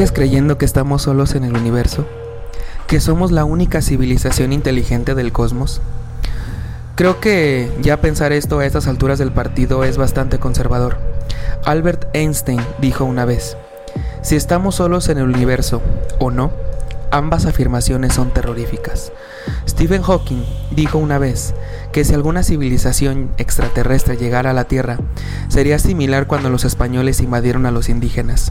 ¿Sigues creyendo que estamos solos en el universo? ¿Que somos la única civilización inteligente del cosmos? Creo que ya pensar esto a estas alturas del partido es bastante conservador. Albert Einstein dijo una vez, si estamos solos en el universo o no, ambas afirmaciones son terroríficas. Stephen Hawking dijo una vez que si alguna civilización extraterrestre llegara a la Tierra, sería similar cuando los españoles invadieron a los indígenas.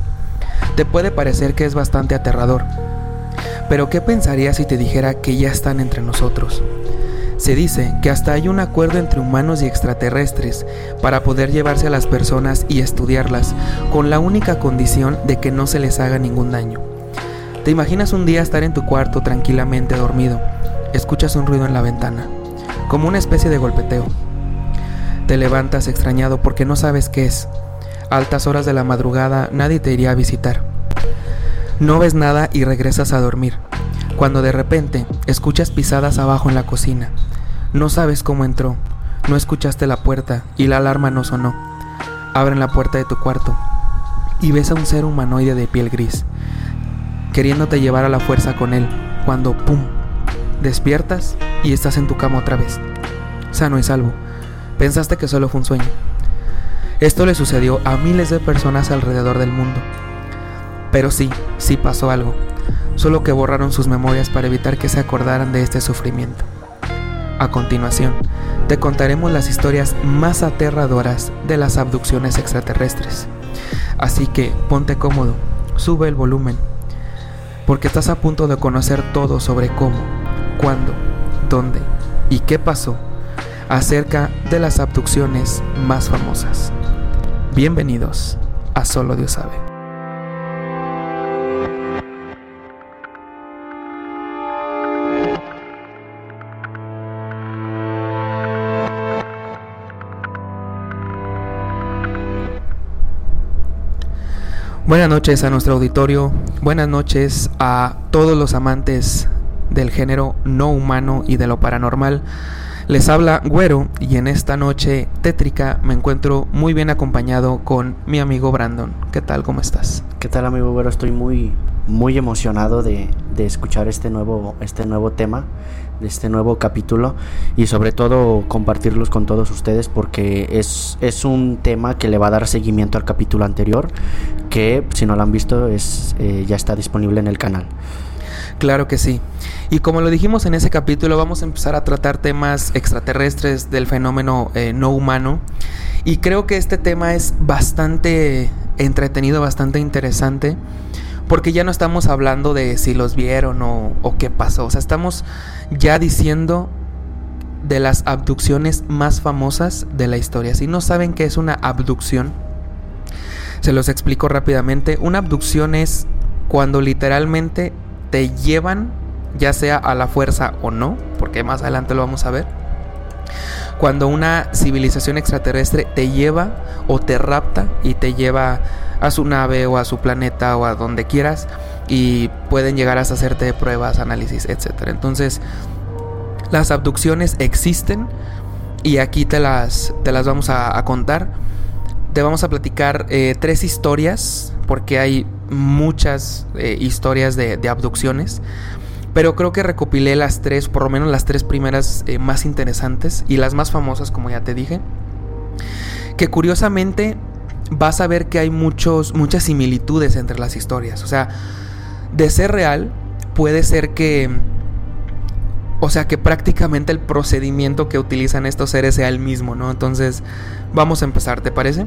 Te puede parecer que es bastante aterrador, pero ¿qué pensarías si te dijera que ya están entre nosotros? Se dice que hasta hay un acuerdo entre humanos y extraterrestres para poder llevarse a las personas y estudiarlas, con la única condición de que no se les haga ningún daño. ¿Te imaginas un día estar en tu cuarto tranquilamente dormido? Escuchas un ruido en la ventana, como una especie de golpeteo. Te levantas extrañado porque no sabes qué es. Altas horas de la madrugada nadie te iría a visitar. No ves nada y regresas a dormir, cuando de repente escuchas pisadas abajo en la cocina. No sabes cómo entró, no escuchaste la puerta y la alarma no sonó. Abren la puerta de tu cuarto y ves a un ser humanoide de piel gris, queriéndote llevar a la fuerza con él, cuando ¡pum! Despiertas y estás en tu cama otra vez, sano y salvo. Pensaste que solo fue un sueño. Esto le sucedió a miles de personas alrededor del mundo. Pero sí, sí pasó algo, solo que borraron sus memorias para evitar que se acordaran de este sufrimiento. A continuación, te contaremos las historias más aterradoras de las abducciones extraterrestres. Así que ponte cómodo, sube el volumen, porque estás a punto de conocer todo sobre cómo, cuándo, dónde y qué pasó acerca de las abducciones más famosas. Bienvenidos a Solo Dios sabe. Buenas noches a nuestro auditorio, buenas noches a todos los amantes del género no humano y de lo paranormal. Les habla Güero y en esta noche tétrica me encuentro muy bien acompañado con mi amigo Brandon. ¿Qué tal? ¿Cómo estás? ¿Qué tal amigo Güero? Estoy muy, muy emocionado de, de escuchar este nuevo, este nuevo tema de este nuevo capítulo y sobre todo compartirlos con todos ustedes porque es, es un tema que le va a dar seguimiento al capítulo anterior que si no lo han visto es, eh, ya está disponible en el canal. Claro que sí. Y como lo dijimos en ese capítulo, vamos a empezar a tratar temas extraterrestres del fenómeno eh, no humano. Y creo que este tema es bastante entretenido, bastante interesante. Porque ya no estamos hablando de si los vieron o, o qué pasó. O sea, estamos ya diciendo de las abducciones más famosas de la historia. Si no saben qué es una abducción, se los explico rápidamente. Una abducción es cuando literalmente te llevan, ya sea a la fuerza o no, porque más adelante lo vamos a ver. Cuando una civilización extraterrestre te lleva o te rapta y te lleva a su nave o a su planeta o a donde quieras y pueden llegar a hacerte pruebas, análisis, etc. Entonces, las abducciones existen y aquí te las, te las vamos a, contar. Te vamos a platicar eh, tres historias, porque hay muchas eh, historias de, abducciones. Pero creo que recopilé las tres, por lo menos las tres primeras eh, más interesantes y las más famosas, como ya te dije. Que curiosamente vas a ver que hay muchos, muchas similitudes entre las historias. O sea, de ser real, puede ser que... O sea, que prácticamente el procedimiento que utilizan estos seres sea el mismo, ¿no? Entonces, vamos a empezar, ¿te parece?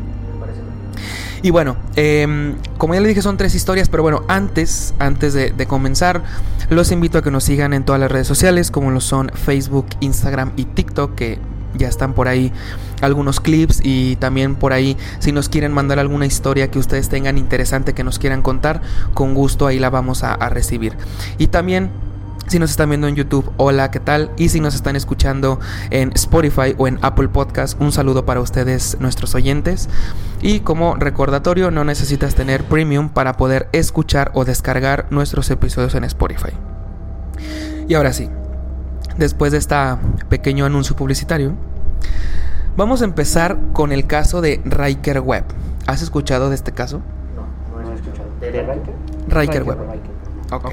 Y bueno, em, como ya le dije, son tres historias, pero bueno, antes, antes de, comenzar, los invito a que nos sigan en todas las redes sociales, como lo son Facebook, Instagram y TikTok, que ya están por ahí algunos clips y también por ahí si nos quieren mandar alguna historia que ustedes tengan interesante que nos quieran contar, con gusto ahí la vamos a, recibir. Y también si nos están viendo en YouTube, hola, ¿qué tal? Y si nos están escuchando en Spotify o en Apple Podcast, un saludo para ustedes, nuestros oyentes. Y como recordatorio, no necesitas tener premium para poder escuchar o descargar nuestros episodios en Spotify. Y ahora sí, después de este pequeño anuncio publicitario, vamos a empezar con el caso de Riker Webb. ¿Has escuchado de este caso? No, no he escuchado. ¿De Riker? Riker Webb. Ok.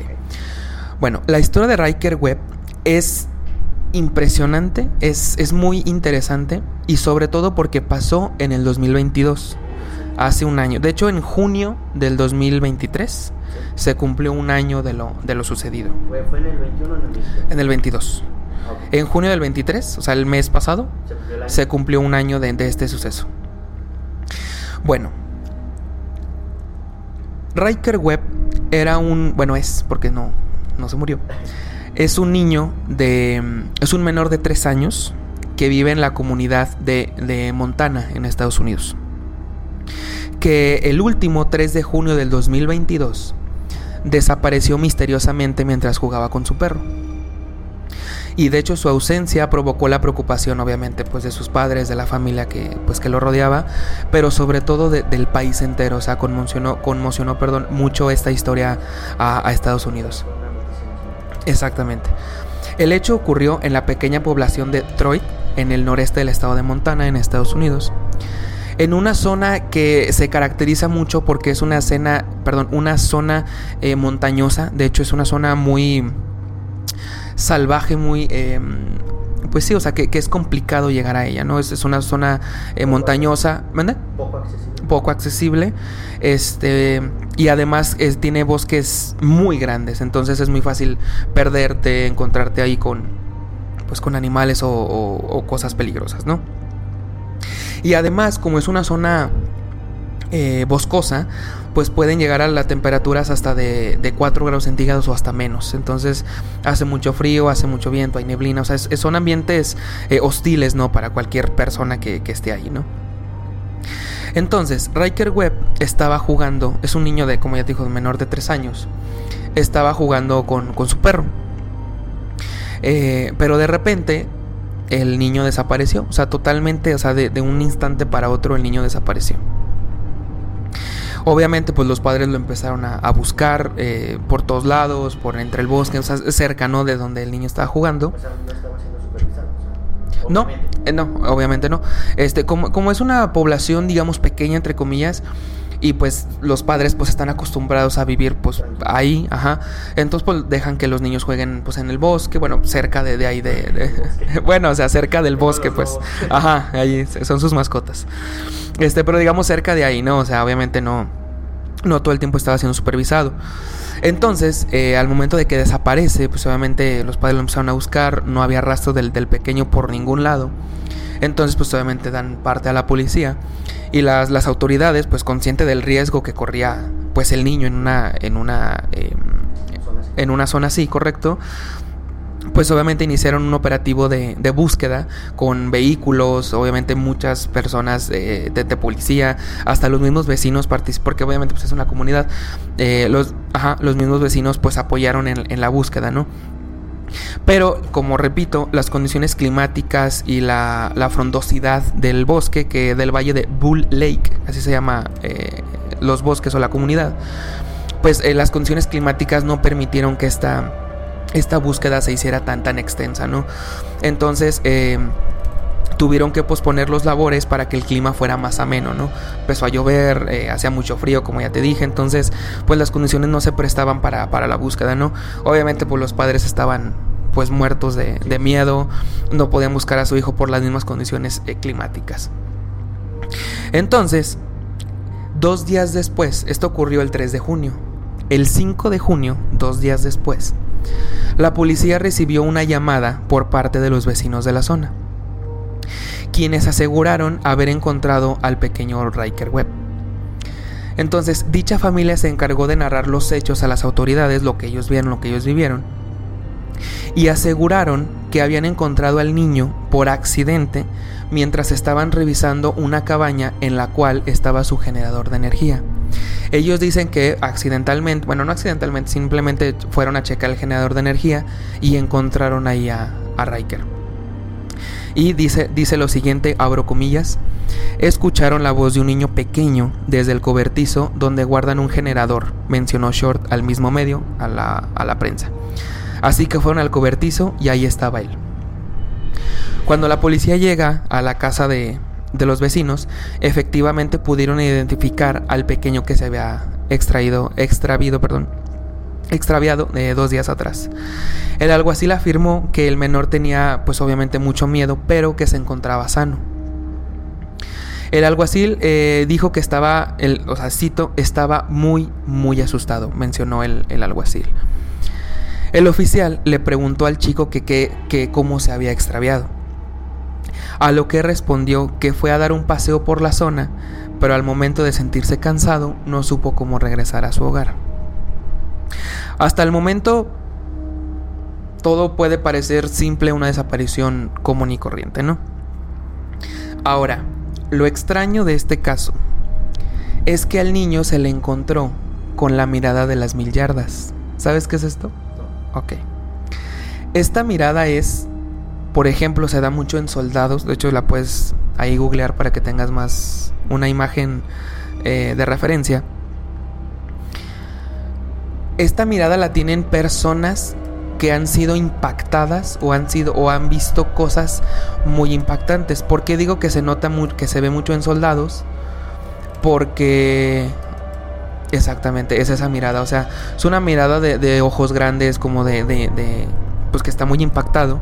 Bueno, la historia de Riker Webb es impresionante, es, es muy interesante y sobre todo porque pasó en el 2022, hace un año. De hecho, en junio del 2023 se cumplió un año de lo, de lo sucedido. ¿Fue en el 21 o en el 22? En el 22. En junio del 23, o sea, el mes pasado, Se cumplió se un año de, de este suceso. Bueno, Riker Webb era un, bueno es, porque no, no se murió. Es un niño de, es un menor de 3 años que vive en la comunidad de, de Montana, en Estados Unidos. Que el último 3 de junio del 2022 desapareció misteriosamente mientras jugaba con su perro. Y de hecho su ausencia provocó la preocupación obviamente pues de sus padres, de la familia que pues que lo rodeaba, pero sobre todo de- del país entero, o sea, conmocionó, conmocionó perdón, mucho esta historia a Estados Unidos. Exactamente. El hecho ocurrió en la pequeña población de Troy, en el noreste del estado de Montana, en Estados Unidos. En una zona que se caracteriza mucho porque es una escena, perdón, una zona eh, montañosa. De hecho, es una zona muy salvaje, muy eh, pues sí, o sea, que, que es complicado llegar a ella, ¿no? Es, es una zona eh, montañosa. ¿Mande? Poco accesible. Poco accesible este y además tiene bosques muy grandes entonces es muy fácil perderte encontrarte ahí con pues con animales o, cosas peligrosas no y además como es una zona eh, boscosa pues pueden llegar a las temperaturas hasta de, de 4 grados centígrados o hasta menos entonces hace mucho frío hace mucho viento hay neblina o sea es- son ambientes eh, hostiles no para cualquier persona que esté ahí no entonces, Riker Webb estaba jugando, es un niño de, como ya te dijo, menor de 3 años. Estaba jugando con, con su perro. Eh, pero de repente, el niño desapareció. O sea, totalmente, o sea, de, de un instante para otro, el niño desapareció. Obviamente, pues los padres lo empezaron a, buscar eh, por todos lados, por entre el bosque, o cerca, ¿no? De donde el niño estaba jugando. Estaba No, eh, no, obviamente no. Este, como, como es una población, digamos, pequeña, entre comillas, y pues los padres pues están acostumbrados a vivir pues ahí, ajá. Entonces pues dejan que los niños jueguen pues en el bosque, bueno, cerca de, de ahí, de, de- bueno, o sea, cerca del bosque, pues, ajá, ahí son sus mascotas. Este, pero digamos cerca de ahí, ¿no? O sea, obviamente no, no todo el tiempo estaba siendo supervisado. Entonces, eh, al momento de que desaparece, pues obviamente los padres lo empezaron a buscar, no había rastro del, del pequeño por ningún lado. Entonces, pues obviamente dan parte a la policía y las, las autoridades, pues consciente del riesgo que corría pues el niño en una, en una, así. en una zona así, correcto. Pues obviamente iniciaron un operativo de, de búsqueda con vehículos, obviamente muchas personas de, de policía, hasta los mismos vecinos particip- porque obviamente pues es una comunidad, eh, los, ajá, los mismos vecinos pues apoyaron en, en la búsqueda, ¿no? Pero, como repito, las condiciones climáticas y la, la frondosidad del bosque, que del valle de Bull Lake, así se llama eh, los bosques o la comunidad, pues eh, las condiciones climáticas no permitieron que esta, esta búsqueda se hiciera tan tan extensa, ¿no? Entonces, eh, tuvieron que posponer los labores para que el clima fuera más ameno, ¿no? Empezó a llover, eh, hacía mucho frío, como ya te dije, entonces, pues las condiciones no se prestaban para, para la búsqueda, ¿no? Obviamente, pues los padres estaban pues muertos de, de miedo, no podían buscar a su hijo por las mismas condiciones eh, climáticas. Entonces, dos días después, esto ocurrió el 3 de junio, el 5 de junio, dos días después, la policía recibió una llamada por parte de los vecinos de la zona quienes aseguraron haber encontrado al pequeño Riker Webb. Entonces, dicha familia se encargó de narrar los hechos a las autoridades, lo que ellos vieron, lo que ellos vivieron, y aseguraron que habían encontrado al niño por accidente mientras estaban revisando una cabaña en la cual estaba su generador de energía. Ellos dicen que accidentalmente, bueno, no accidentalmente, simplemente fueron a checar el generador de energía y encontraron ahí a, a Riker. Y dice, dice lo siguiente, abro comillas, escucharon la voz de un niño pequeño desde el cobertizo donde guardan un generador, mencionó Short al mismo medio, a la, a la prensa. Así que fueron al cobertizo y ahí estaba él. Cuando la policía llega a la casa de, de los vecinos efectivamente pudieron identificar al pequeño que se había extraído, extravido, perdón, extraviado eh, dos días atrás. El alguacil afirmó que el menor tenía pues obviamente mucho miedo, pero que se encontraba sano. El alguacil eh, dijo que estaba, el, o sea, cito, estaba muy, muy asustado, mencionó el, el alguacil. El oficial le preguntó al chico que, que, que cómo se había extraviado. A lo que respondió que fue a dar un paseo por la zona, pero al momento de sentirse cansado no supo cómo regresar a su hogar. Hasta el momento todo puede parecer simple una desaparición común y corriente, ¿no? Ahora, lo extraño de este caso es que al niño se le encontró con la mirada de las mil yardas. ¿Sabes qué es esto? Ok. Esta mirada es, por ejemplo, se da mucho en soldados. De hecho, la puedes ahí googlear para que tengas más una imagen eh, de referencia. Esta mirada la tienen personas que han sido impactadas o han sido o han visto cosas muy impactantes. ¿Por qué digo que se nota que se ve mucho en soldados? Porque exactamente es esa mirada, o sea, es una mirada de, ojos grandes como de, de, pues que está muy impactado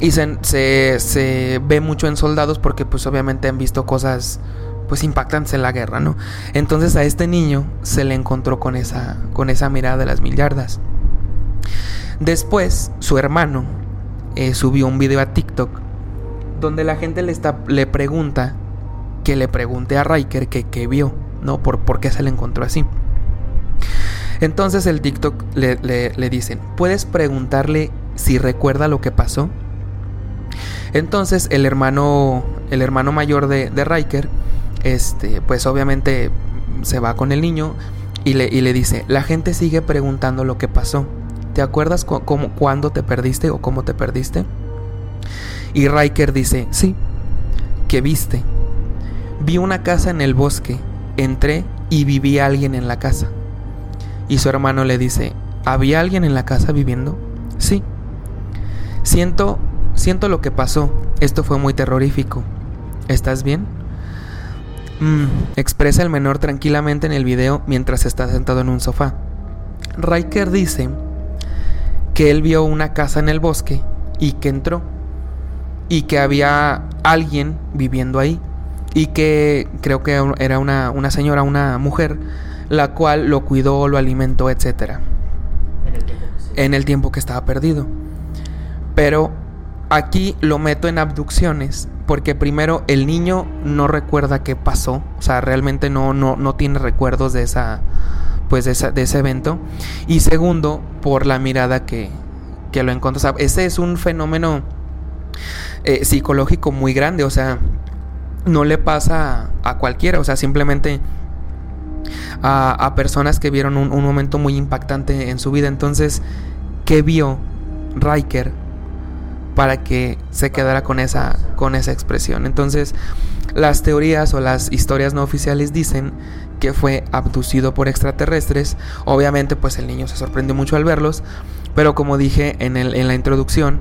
y se, se, se ve mucho en soldados porque pues obviamente han visto cosas pues impactantes en la guerra, ¿no? Entonces a este niño se le encontró con esa, con esa mirada de las mil yardas. Después, su hermano eh, subió un video a TikTok donde la gente le, está, le pregunta que le pregunte a Riker que, vio, ¿no? Por, por qué se le encontró así. Entonces el TikTok le, le, dicen, ¿puedes preguntarle si recuerda lo que pasó? Entonces el hermano, el hermano mayor de, de Riker este, pues obviamente se va con el niño y le, y le dice, la gente sigue preguntando lo que pasó. ¿Te acuerdas cómo, cuándo te perdiste o cómo te perdiste? Y Riker dice, sí, ¿qué viste? Vi una casa en el bosque, entré y viví a alguien en la casa. Y su hermano le dice, ¿había alguien en la casa viviendo? Sí. Siento, siento lo que pasó. Esto fue muy terrorífico. ¿Estás bien? Mm, expresa el menor tranquilamente en el video mientras está sentado en un sofá. Riker dice que él vio una casa en el bosque y que entró y que había alguien viviendo ahí y que creo que era una, una señora, una mujer, la cual lo cuidó, lo alimentó, etc. En el tiempo que estaba perdido. Pero aquí lo meto en abducciones porque primero el niño no recuerda qué pasó, o sea, realmente no, no, no tiene recuerdos de esa, pues de, ese evento. Y segundo, por la mirada que, que lo encontró. O sea, ese es un fenómeno eh, psicológico muy grande, o sea, no le pasa a, cualquiera, o sea, simplemente a, personas que vieron un, un, momento muy impactante en su vida. Entonces, ¿qué vio Riker para que se quedara con esa, con esa expresión. Entonces, las teorías o las historias no oficiales dicen que fue abducido por extraterrestres. Obviamente, pues el niño se sorprendió mucho al verlos, pero como dije en, el, en la introducción,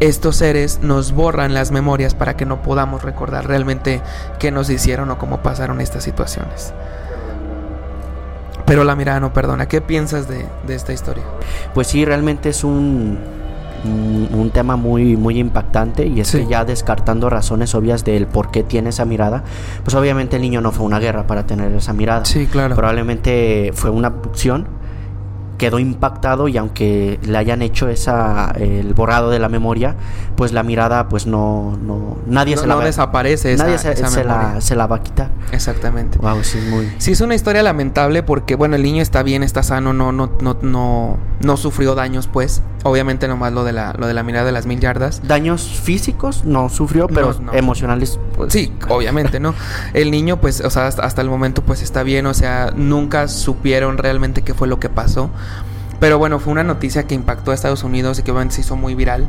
estos seres nos borran las memorias para que no podamos recordar realmente qué nos hicieron o cómo pasaron estas situaciones. Pero la mirada no perdona. ¿Qué piensas de, de esta historia? Pues sí, realmente es un, un, tema muy, muy impactante y es que ya descartando razones obvias del por qué tiene esa mirada, pues obviamente el niño no fue una guerra para tener esa mirada. Sí, claro. Probablemente fue una abducción quedó impactado y aunque le hayan hecho esa el borrado de la memoria, pues la mirada pues no no nadie se la no desaparece nadie se, la, se, la, va a quitar. Exactamente. Wow, sí muy Sí es una historia lamentable porque bueno, el niño está bien, está sano, no no no no no sufrió daños pues. Obviamente nomás lo de la lo de la mirada de las mil yardas. Daños físicos no sufrió, pero emocionales pues, Sí, obviamente, ¿no? El niño pues o sea, hasta, hasta el momento pues está bien, o sea, nunca supieron realmente qué fue lo que pasó. Pero bueno, fue una noticia que impactó a Estados Unidos y que obviamente se hizo muy viral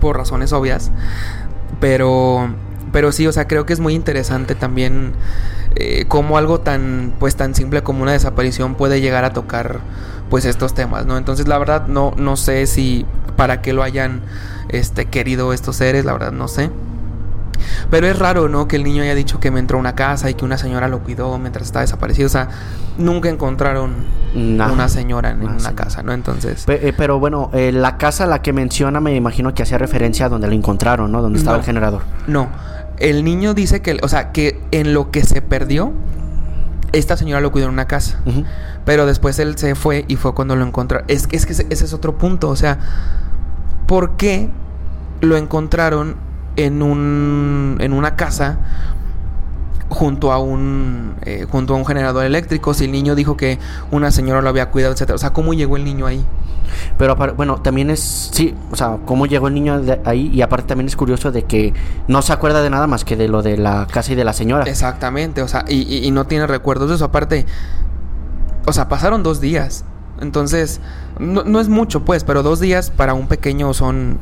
por razones obvias. Pero, pero sí, o sea, creo que es muy interesante también eh, cómo algo tan, pues, tan simple como una desaparición puede llegar a tocar, pues, estos temas, ¿no? Entonces, la verdad, no, no sé si para qué lo hayan, este, querido estos seres, la verdad, no sé. Pero es raro, ¿no? Que el niño haya dicho que me entró a una casa y que una señora lo cuidó mientras estaba desaparecido. O sea, nunca encontraron una señora en, una, casa, ¿no? Entonces. Eh, pero bueno, eh, la casa la que menciona me imagino que hacía referencia a donde lo encontraron, ¿no? Donde estaba el generador. No. El niño dice que, o sea, que en lo que se perdió, esta señora lo cuidó en una casa. Pero después él se fue y fue cuando lo encontraron. Es, es que ese, es otro punto. O sea, ¿por qué lo encontraron en, un, en una casa junto a un eh, junto a un generador eléctrico. Si el niño dijo que una señora lo había cuidado etcétera. O sea cómo llegó el niño ahí pero bueno también es sí o sea cómo llegó el niño ahí y aparte también es curioso de que no se acuerda de nada más que de lo de la casa y de la señora. Exactamente o sea y, y no tiene recuerdos de eso. Aparte o sea pasaron dos días. Entonces no, no es mucho pues pero dos días para un pequeño son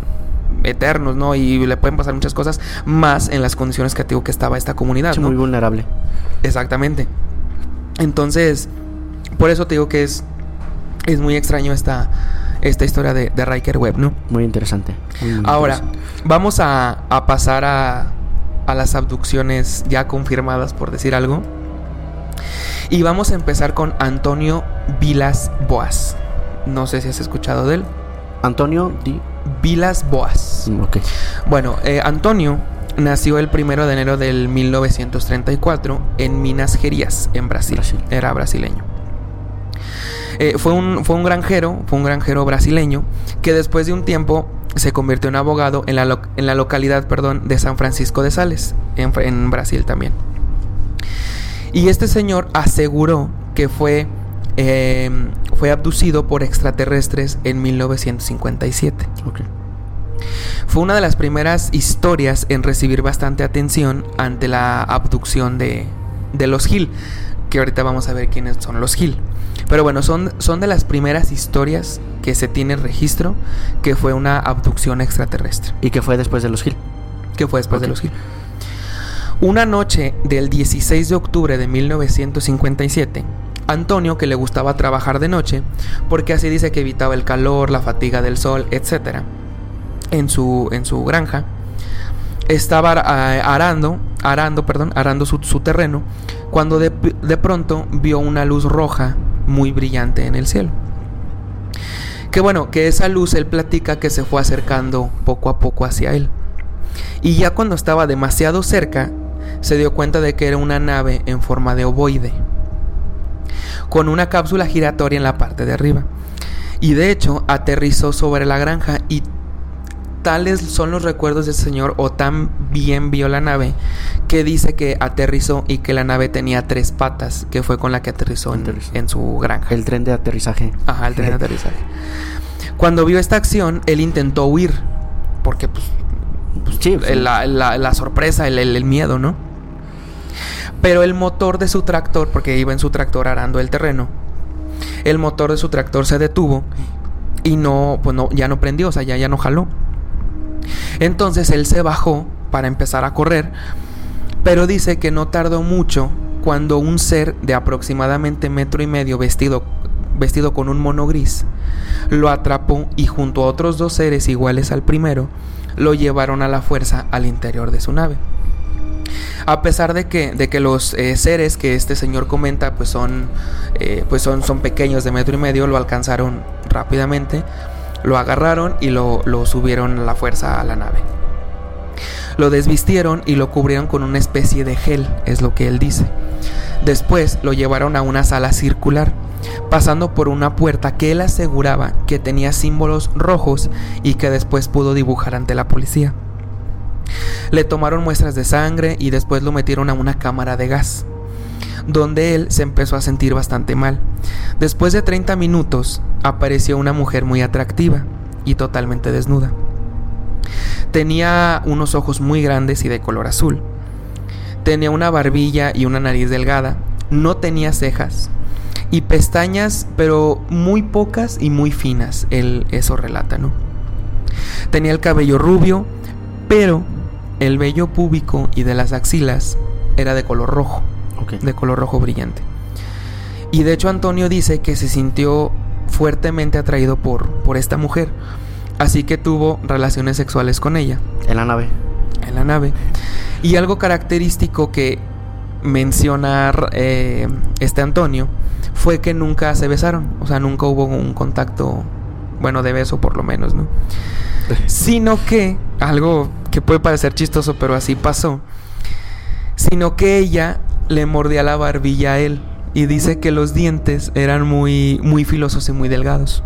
eternos, ¿no? Y le pueden pasar muchas cosas más en las condiciones que digo que estaba esta comunidad, Muy vulnerable. Exactamente. Entonces, por eso te digo que es, es muy extraño esta, esta historia de, de Riker Webb, ¿no? Muy interesante. Ahora, vamos a, a pasar a, a las abducciones ya confirmadas, por decir algo. Y vamos a empezar con Antonio Vilas Boas. No sé si has escuchado de él. Antonio Di Vilas Boas. Mm, bueno, eh, Antonio nació el primero de enero del 1934 en Minas Gerais, en Brasil. Era brasileño. Eh, fue, un, fue un granjero, fue un granjero brasileño que después de un tiempo se convirtió en abogado en la, en la localidad perdón, de San Francisco de Sales, en, en Brasil también. Y este señor aseguró que fue Em, fue abducido por extraterrestres en 1957. Fue una de las primeras historias en recibir bastante atención ante la abducción de, los Hill, que ahorita vamos a ver quiénes son los Hill. Pero bueno, son, son de las primeras historias que se tiene registro que fue una abducción extraterrestre. ¿Y que fue después de los Hill? Que fue después de los Hill. Una noche del 16 de octubre de 1957, Antonio, que le gustaba trabajar de noche, porque así dice que evitaba el calor, la fatiga del sol, etc. En su, en su granja, estaba arando, arando, perdón, arando su, terreno, cuando de, de pronto vio una luz roja muy brillante en el cielo. Que bueno, que esa luz él platica que se fue acercando poco a poco hacia él. Y ya cuando estaba demasiado cerca, se dio cuenta de que era una nave en forma de ovoide con una cápsula giratoria en la parte de arriba. Y de hecho aterrizó sobre la granja y tales son los recuerdos del señor o tan bien vio la nave que dice que aterrizó y que la nave tenía tres patas, que fue con la que aterrizó, En, su granja. El tren de aterrizaje. Ajá, el tren de aterrizaje. Cuando vio esta acción, él intentó huir, porque pues, pues La, sorpresa, el miedo, ¿no? Pero el motor de su tractor, porque iba en su tractor arando el terreno, el motor de su tractor se detuvo y no, pues no, ya no prendió, o sea, ya, ya no jaló. Entonces él se bajó para empezar a correr, pero dice que no tardó mucho cuando un ser de aproximadamente metro y medio vestido, vestido con un mono gris lo atrapó y junto a otros dos seres iguales al primero lo llevaron a la fuerza al interior de su nave. A pesar de que, de que los eh, seres que este señor comenta pues son, eh, pues son, son pequeños de metro y medio, lo alcanzaron rápidamente, lo agarraron y lo, lo subieron a la fuerza a la nave. Lo desvistieron y lo cubrieron con una especie de gel, es lo que él dice. Después lo llevaron a una sala circular, pasando por una puerta que él aseguraba que tenía símbolos rojos y que después pudo dibujar ante la policía. Le tomaron muestras de sangre y después lo metieron a una cámara de gas, donde él se empezó a sentir bastante mal. Después de 30 minutos apareció una mujer muy atractiva y totalmente desnuda. Tenía unos ojos muy grandes y de color azul. Tenía una barbilla y una nariz delgada. No tenía cejas y pestañas, pero muy pocas y muy finas. Él eso relata, ¿no? Tenía el cabello rubio, pero el vello púbico y de las axilas era de color rojo, de color rojo brillante. Y de hecho Antonio dice que se sintió fuertemente atraído por, por esta mujer, así que tuvo relaciones sexuales con ella. En la nave. en la nave. Y algo característico que menciona eh, este Antonio fue que nunca se besaron, o sea, nunca hubo un contacto, bueno, de beso por lo menos, ¿no? Sino que, algo que puede parecer chistoso, pero así pasó, sino que ella le mordía la barbilla a él y dice que los dientes eran muy, muy filosos y muy delgados.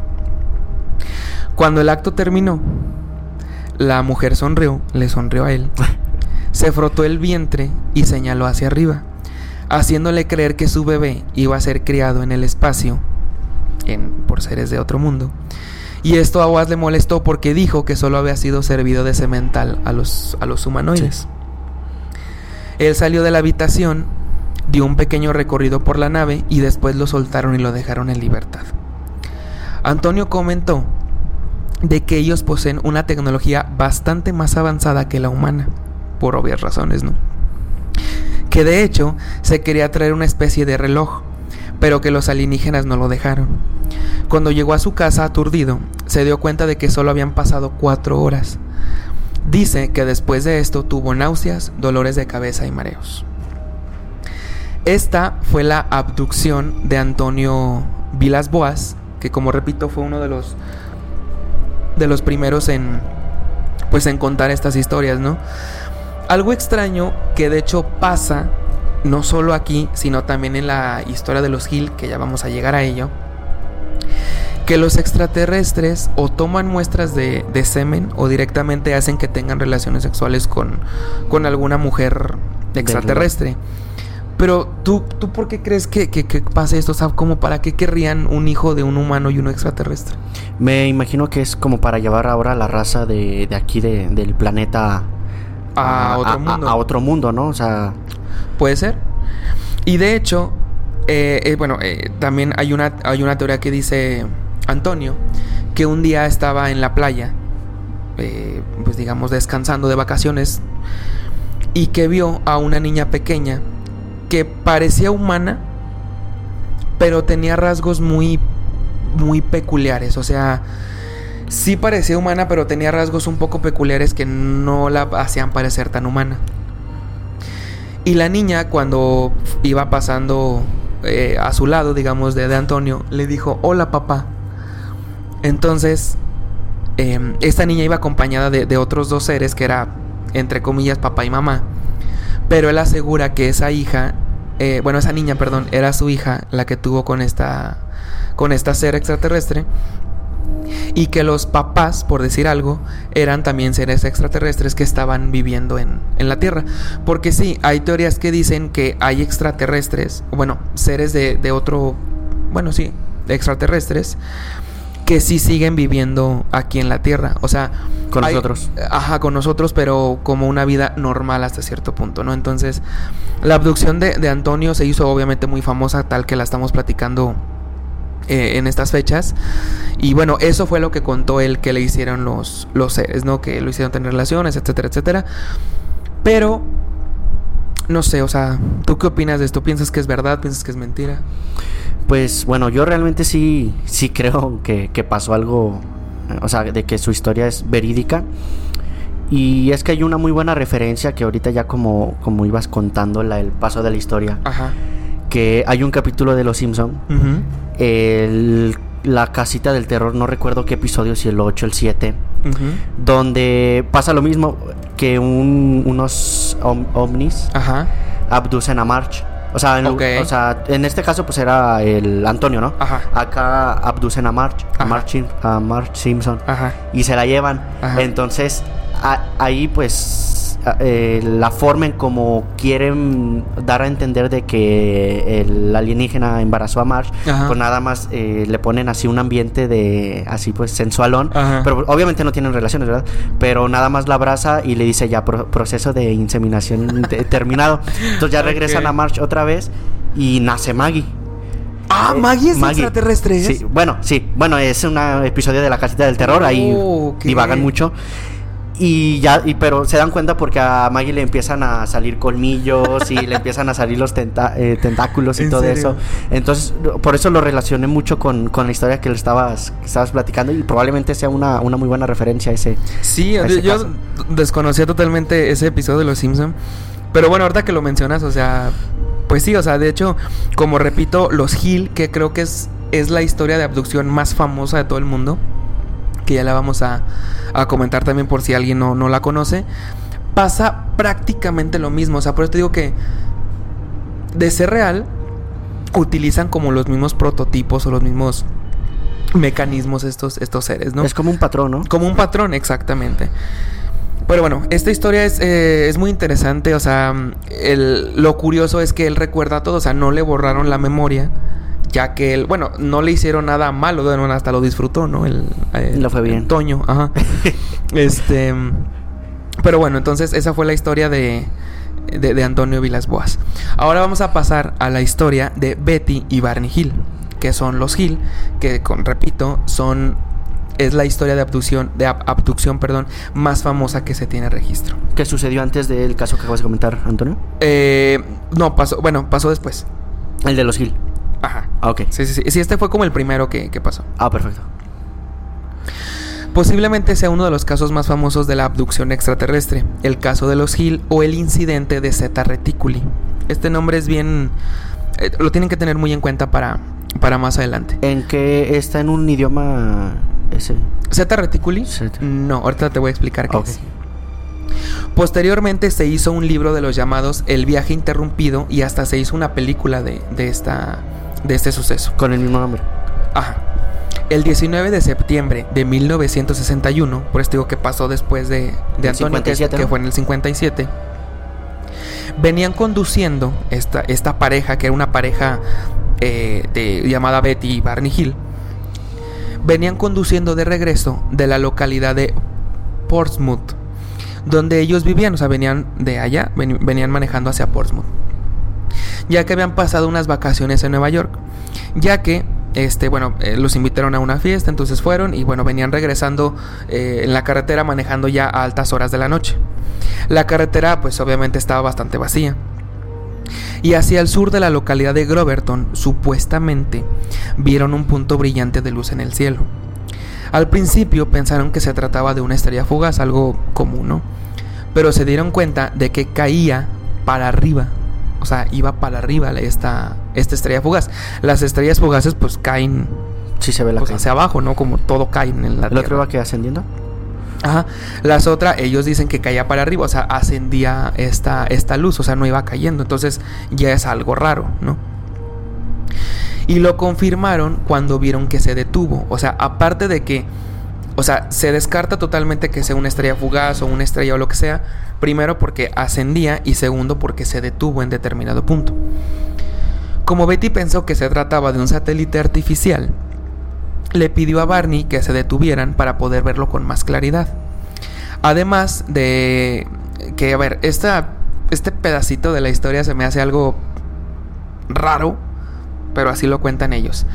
Cuando el acto terminó, la mujer sonrió, le sonrió a él, se frotó el vientre y señaló hacia arriba, haciéndole creer que su bebé iba a ser criado en el espacio en, por seres de otro mundo. Y esto a Oaz le molestó porque dijo que solo había sido servido de semental a los, a los humanoides. Él salió de la habitación, dio un pequeño recorrido por la nave y después lo soltaron y lo dejaron en libertad. Antonio comentó de que ellos poseen una tecnología bastante más avanzada que la humana, por obvias razones, ¿no? Que de hecho se quería traer una especie de reloj, pero que los alienígenas no lo dejaron. Cuando llegó a su casa aturdido, se dio cuenta de que solo habían pasado cuatro horas. Dice que después de esto tuvo náuseas, dolores de cabeza y mareos. Esta fue la abducción de Antonio Vilas Boas, que como repito fue uno de los de los primeros en pues en contar estas historias, ¿no? Algo extraño que de hecho pasa no solo aquí, sino también en la historia de los Hill, que ya vamos a llegar a ello, que los extraterrestres o toman muestras de, semen o directamente hacen que tengan relaciones sexuales con, con alguna mujer extraterrestre. Pero tú, ¿tú por qué crees que, que, pase esto? O sea, ¿como para qué querrían un hijo de un humano y uno extraterrestre? Me imagino que es como para llevar ahora la raza de, aquí del planeta a, otro mundo. A, otro mundo, ¿no? O sea... Puede ser. Y de hecho, eh, eh, bueno, eh, también hay una, hay una teoría que dice Antonio que un día estaba en la playa, pues digamos descansando de vacaciones, y que vio a una niña pequeña que parecía humana, pero tenía rasgos muy, muy peculiares. O sea, sí parecía humana, pero tenía rasgos un poco peculiares que no la hacían parecer tan humana. Y la niña, cuando iba pasando eh, a su lado, digamos, de, de, Antonio, le dijo, hola papá. Entonces, em, esta niña iba acompañada de, de otros dos seres, que era, entre comillas, papá y mamá. Pero él asegura que esa hija eh, bueno, esa niña, perdón, era su hija la que tuvo con esta, con esta ser extraterrestre. Y que los papás, por decir algo, eran también seres extraterrestres que estaban viviendo en, en la Tierra. Porque sí, hay teorías que dicen que hay extraterrestres, bueno, seres de, de otro, bueno, sí, extraterrestres, que sí siguen viviendo aquí en la Tierra. O sea, con nosotros. Ajá, con nosotros, pero como una vida normal hasta cierto punto, ¿no? Entonces, la abducción de, Antonio se hizo obviamente muy famosa, tal que la estamos platicando eh, en estas fechas. Y bueno, eso fue lo que contó él que le hicieron los, los seres, ¿no? Que lo hicieron tener relaciones, etcétera, etcétera. Pero, no sé, o sea, ¿tú qué opinas de esto? ¿Piensas que es verdad? ¿Piensas que es mentira? Pues bueno, yo realmente sí, sí creo que, pasó algo, o sea, de que su historia es verídica. Y es que hay una muy buena referencia que ahorita ya como, como ibas contando el paso de la historia. Ajá. Que hay un capítulo de Los Simpson. la casita del terror, no recuerdo qué episodio, si el 8, el 7. Donde pasa lo mismo que unos ovnis abducen a March. O sea, en, o sea, en este caso pues era el Antonio, ¿no? Ajá. Acá abducen a March, a March, a March Simpson. Ajá. Y se la llevan. Ajá. Entonces, ahí pues eh, la forma en como quieren dar a entender de que el alienígena embarazó a March, pues nada más eh, le ponen así un ambiente de así pues sensualón, pero obviamente no tienen relaciones, ¿verdad? Pero nada más la abraza y le dice ya proceso de inseminación terminado. Entonces ya regresan a March otra vez y nace Maggie. Ah, Maggie es extraterrestre. Sí, bueno, sí. Bueno, es un episodio de la casita del terror. ahí oh, divagan mucho. Y ya, y, pero se dan cuenta porque a Maggie le empiezan a salir colmillos y le empiezan a salir los eh, tentáculos y todo eso. Entonces, por eso lo relacioné mucho con, con la historia que le estabas, estabas platicando y probablemente sea una, una muy buena referencia a ese. Sí, yo desconocía totalmente ese episodio de Los Simpson Pero bueno, ahorita que lo mencionas, o sea, pues sí, o sea, de hecho, como repito, Los Hill, que creo que es, es la historia de abducción más famosa de todo el mundo que ya la vamos a, comentar también por si alguien no, la conoce, pasa prácticamente lo mismo. O sea, por eso te digo que de ser real, utilizan como los mismos prototipos o los mismos mecanismos estos, estos seres, ¿no? Es como un patrón, ¿no? Como un patrón, exactamente. Pero bueno, esta historia es, eh, es muy interesante, o sea, lo curioso es que él recuerda todo, o sea, no le borraron la memoria ya que él, bueno, no le hicieron nada malo, bueno, hasta lo disfrutó, ¿no? El, lo fue bien. Toño, ajá. este, pero bueno, entonces esa fue la historia de, de, Antonio Vilas Boas. Ahora vamos a pasar a la historia de Betty y Barney Hill, que son los Hill, que con, repito, son es la historia de abducción, de abducción, perdón, más famosa que se tiene registro. ¿Qué sucedió antes del caso que acabas de comentar, Antonio? Eh, no, pasó, bueno, pasó después. El de los Hill. Ajá. Ah, ok. Sí, sí, sí. Sí, este fue como el primero que, pasó. Ah, perfecto. Posiblemente sea uno de los casos más famosos de la abducción extraterrestre, el caso de los Hill o el incidente de Zeta Reticuli. Este nombre es bien... Eh, lo tienen que tener muy en cuenta para, para más adelante. ¿En qué está en un idioma ese? ¿Zeta Reticuli? No, ahorita te voy a explicar qué es. Posteriormente se hizo un libro de los llamados El viaje interrumpido y hasta se hizo una película de, de esta de este suceso. Con el mismo nombre. Ajá. El 19 de septiembre de 1961, por esto digo que pasó después de, de Antonio, que, fue en el 57, venían conduciendo esta, esta pareja, que era una pareja eh, de, llamada Betty y Barney Hill, venían conduciendo de regreso de la localidad de Portsmouth, donde ellos vivían, o sea, venían de allá, venían manejando hacia Portsmouth ya que habían pasado unas vacaciones en Nueva York, ya que este, bueno, eh, los invitaron a una fiesta, entonces fueron y bueno, venían regresando eh, en la carretera manejando ya a altas horas de la noche. La carretera pues obviamente estaba bastante vacía. Y hacia el sur de la localidad de Groverton, supuestamente, vieron un punto brillante de luz en el cielo. Al principio pensaron que se trataba de una estrella fugaz, algo común, ¿no? Pero se dieron cuenta de que caía para arriba o sea, iba para arriba esta, esta estrella fugaz. Las estrellas fugaces pues caen sí se ve la pues, hacia abajo, ¿no? Como todo cae en la ¿El otro iba que ascendiendo? Ajá. Las otras, ellos dicen que caía para arriba, o sea, ascendía esta, esta luz, o sea, no iba cayendo. Entonces ya es algo raro, ¿no? Y lo confirmaron cuando vieron que se detuvo. O sea, aparte de que, o sea, se descarta totalmente que sea una estrella fugaz o una estrella o lo que sea, Primero porque ascendía y segundo porque se detuvo en determinado punto. Como Betty pensó que se trataba de un satélite artificial, le pidió a Barney que se detuvieran para poder verlo con más claridad. Además de que, a ver, esta, este pedacito de la historia se me hace algo raro, pero así lo cuentan ellos.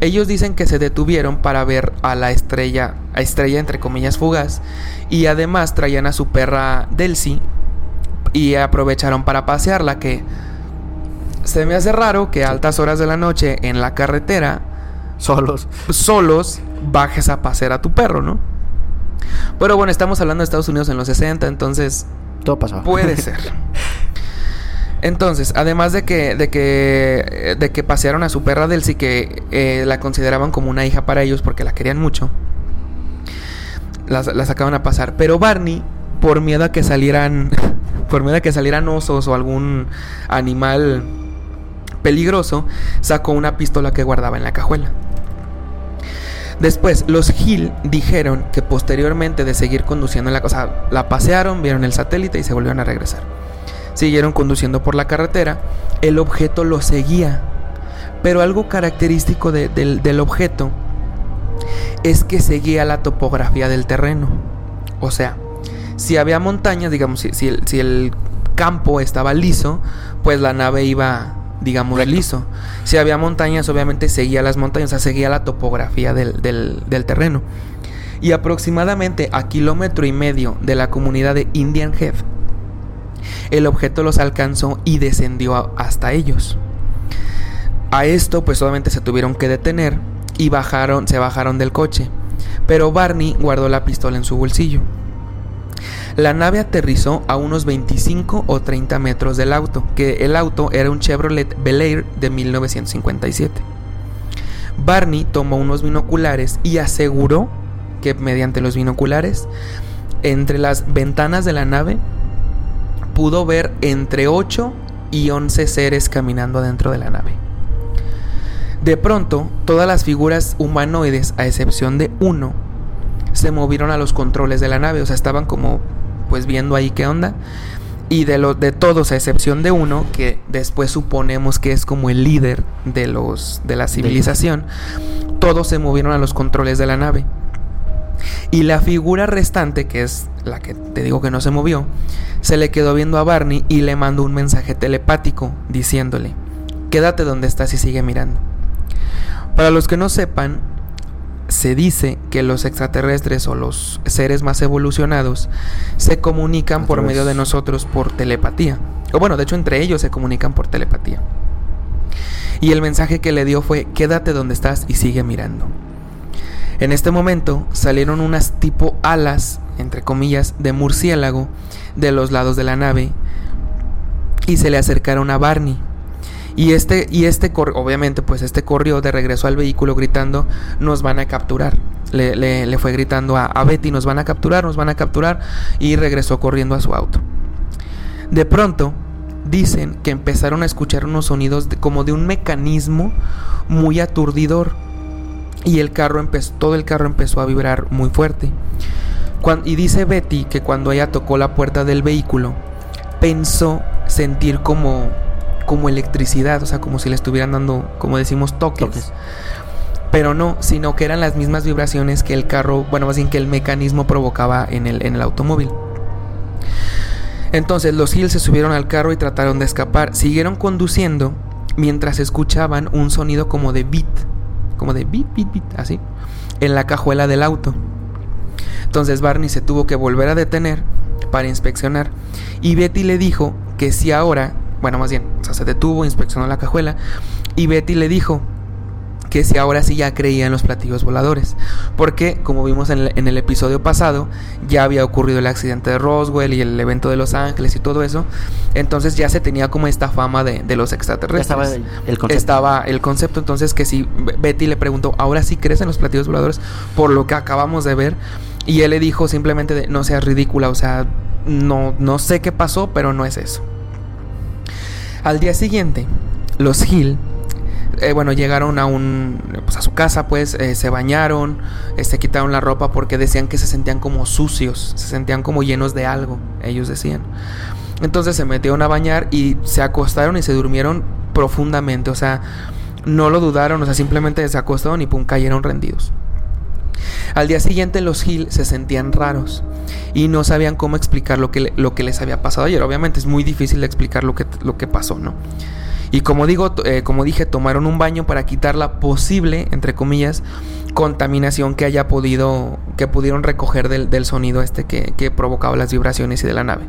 Ellos dicen que se detuvieron para ver a la estrella, a estrella entre comillas fugaz, y además traían a su perra Delcy y aprovecharon para pasearla, que se me hace raro que a altas horas de la noche en la carretera, solos, solos, bajes a pasear a tu perro, ¿no? Pero bueno, estamos hablando de Estados Unidos en los 60, entonces... Todo pasó. Puede ser. Entonces, además de que, de que, de que pasearon a su perra Delcy, que eh, la consideraban como una hija para ellos porque la querían mucho, la, sacaban a pasar. Pero Barney, por miedo a que salieran, por miedo a que salieran osos o algún animal peligroso, sacó una pistola que guardaba en la cajuela. Después, los Hill dijeron que posteriormente de seguir conduciendo la cosa, la pasearon, vieron el satélite y se volvieron a regresar. Siguieron conduciendo por la carretera, el objeto lo seguía, pero algo característico del, objeto es que seguía la topografía del terreno. O sea, si había montañas, digamos, si, el, campo estaba liso, pues la nave iba, digamos, liso. Si había montañas, obviamente seguía las montañas, o sea, seguía la topografía del, del terreno. y aproximadamente a kilómetro y medio de la comunidad de Indian Head, el objeto los alcanzó y descendió hasta ellos. A esto pues solamente se tuvieron que detener y bajaron, se bajaron del coche, pero Barney guardó la pistola en su bolsillo. La nave aterrizó a unos 25 o 30 metros del auto, que el auto era un Chevrolet Bel Air de 1957. Barney tomó unos binoculares y aseguró que mediante los binoculares, entre las ventanas de la nave, pudo ver entre 8 y 11 seres caminando dentro de la nave. De pronto, todas las figuras humanoides, a excepción de uno, se movieron a los controles de la nave, o sea, estaban como pues viendo ahí qué onda. Y de, lo, de todos, a excepción de uno, que después suponemos que es como el líder de, los, de la civilización, todos se movieron a los controles de la nave. Y la figura restante, que es la que te digo que no se movió, se le quedó viendo a Barney y le mandó un mensaje telepático diciéndole, quédate donde estás y sigue mirando. Para los que no sepan, se dice que los extraterrestres o los seres más evolucionados se comunican por medio de nosotros por telepatía. O bueno, de hecho entre ellos se comunican por telepatía. Y el mensaje que le dio fue, quédate donde estás y sigue mirando. En este momento salieron unas tipo alas, entre comillas, de murciélago de los lados de la nave y se le acercaron a Barney. Y este, y este obviamente, pues este corrió de regreso al vehículo gritando, nos van a capturar. Le, fue gritando a, a, Betty, nos van a capturar, nos van a capturar, y regresó corriendo a su auto. De pronto, dicen que empezaron a escuchar unos sonidos como de un mecanismo muy aturdidor y el carro empezó, todo el carro empezó a vibrar muy fuerte. y dice Betty que cuando ella tocó la puerta del vehículo, pensó sentir como, como electricidad, o sea, como si le estuvieran dando, como decimos, toques. Pero no, sino que eran las mismas vibraciones que el carro, bueno, más bien que el mecanismo provocaba en el, en el automóvil. Entonces los Hills se subieron al carro y trataron de escapar. Siguieron conduciendo mientras escuchaban un sonido como de beat como de bit, bit, bit, así, en la cajuela del auto. Entonces Barney se tuvo que volver a detener para inspeccionar y Betty le dijo que si ahora, bueno, más bien, o sea, se detuvo, inspeccionó la cajuela y Betty le dijo que si ahora sí ya creía en los platillos voladores. Porque, como vimos en el, episodio pasado, ya había ocurrido el accidente de Roswell y el evento de Los Ángeles y todo eso. Entonces ya se tenía como esta fama de, los extraterrestres. estaba el concepto. Estaba el concepto. Entonces que si Betty le preguntó, ¿ahora sí crees en los platillos voladores? Por lo que acabamos de ver. Y él le dijo simplemente de, no seas ridícula, o sea, no, no sé qué pasó, pero no es eso. Al día siguiente, los Hill eh, bueno, llegaron a un, pues a su casa, pues, eh, se bañaron, se quitaron la ropa porque decían que se sentían como sucios, se sentían como llenos de algo, ellos decían. Entonces se metieron a bañar y se acostaron y se durmieron profundamente, o sea, no lo dudaron, o sea, simplemente se acostaron y pum, cayeron rendidos. Al día siguiente los Hill se sentían raros y no sabían cómo explicar lo que, lo que les había pasado ayer. Obviamente es muy difícil explicar lo que, lo que pasó, ¿no? Y como digo, eh, como dije, tomaron un baño para quitar la posible, entre comillas, contaminación que haya podido, que pudieron recoger del, sonido este que, provocaba las vibraciones y de la nave.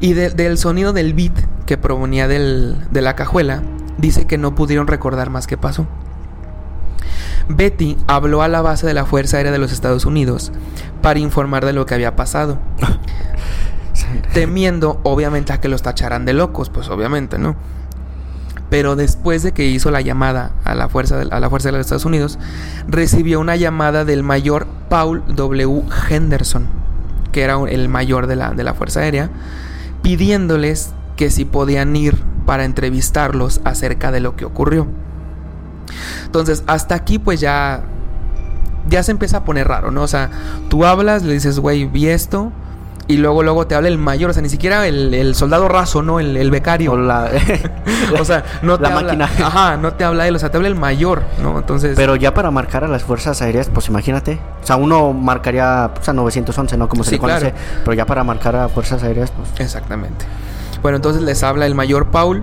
Y del sonido del beat que provenía de la cajuela, dice que no pudieron recordar más qué pasó. Betty habló a la base de la Fuerza Aérea de los Estados Unidos para informar de lo que había pasado. temiendo obviamente a que los tacharan de locos, pues obviamente, ¿no? Pero después de que hizo la llamada a la Fuerza de, a la fuerza de los Estados Unidos, recibió una llamada del mayor Paul W. Henderson, que era el mayor de la, de la Fuerza Aérea, pidiéndoles que si podían ir para entrevistarlos acerca de lo que ocurrió. Entonces, hasta aquí pues ya ya se empieza a poner raro, ¿no? O sea, tú hablas, le dices, güey, vi esto, y luego luego te habla el mayor, o sea, ni siquiera el, soldado raso, ¿no? El, becario. O, la, o sea, no te la habla, máquina. Ajá, no te habla él, o sea, te habla el mayor, ¿no? Entonces... Pero ya para marcar a las fuerzas aéreas, pues imagínate. O sea, uno marcaría pues, a 911, ¿no? Como se le conoce. Pero ya para marcar a fuerzas aéreas, pues... Exactamente. Bueno, entonces les habla el mayor Paul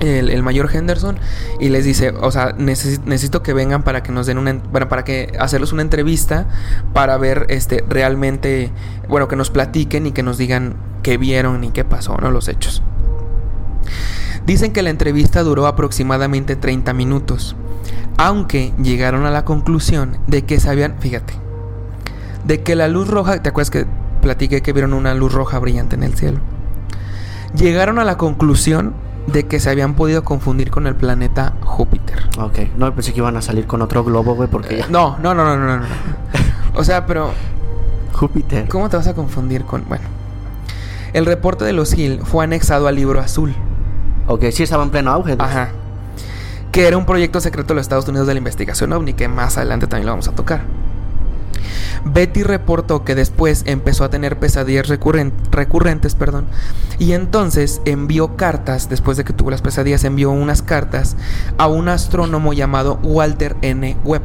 el, mayor Henderson y les dice, o sea, necesito que vengan para que nos den una, para que hacerles una entrevista para ver, este, realmente, bueno, que nos platiquen y que nos digan qué vieron y qué pasó, ¿no? Los hechos. Dicen que la entrevista duró aproximadamente 30 minutos, aunque llegaron a la conclusión de que sabían, fíjate, de que la luz roja, ¿te acuerdas que platiqué que vieron una luz roja brillante en el cielo? Llegaron a la conclusión de que se habían podido confundir con el planeta Júpiter. Ok, no pensé que iban a salir con otro globo, güey, porque No, no, no, no, no, no. o sea, pero... Júpiter. ¿Cómo te vas a confundir con...? Bueno. El reporte de los Hill fue anexado al libro azul. Ok, sí estaba en pleno auge. Ajá. Que era un proyecto secreto de los Estados Unidos de la investigación ovni, que más adelante también lo vamos a tocar. Betty reportó que después empezó a tener pesadillas recurrentes, perdón, y entonces envió cartas, después de que tuvo las pesadillas, envió unas cartas a un astrónomo llamado Walter N. Webb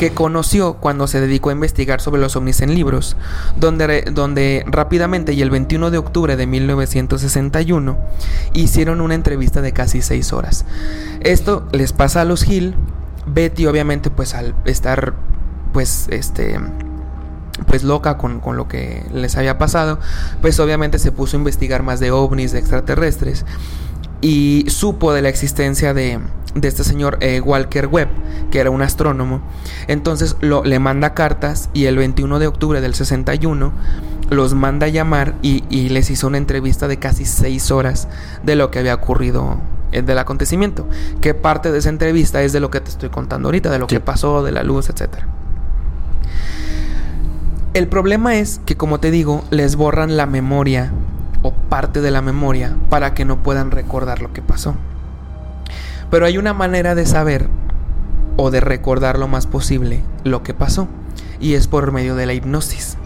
que conoció cuando se dedicó a investigar sobre los ovnis en libros, donde, donde rápidamente y el 21 de octubre de 1961 hicieron una entrevista de casi seis horas. Esto les pasa a los Hill. Betty obviamente pues al estar pues este pues loca con, lo que les había pasado, pues obviamente se puso a investigar más de ovnis, de extraterrestres, y supo de la existencia de, de este señor eh, Walker Webb, que era un astrónomo. Entonces lo, le manda cartas y el 21 de octubre del 61 los manda a llamar y, y les hizo una entrevista de casi seis horas de lo que había ocurrido eh, del acontecimiento. Que parte de esa entrevista es de lo que te estoy contando ahorita, de lo que pasó, de la luz, etcétera. El problema es que, como te digo, les borran la memoria o parte de la memoria para que no puedan recordar lo que pasó. Pero hay una manera de saber o de recordar lo más posible lo que pasó y es por medio de la hipnosis.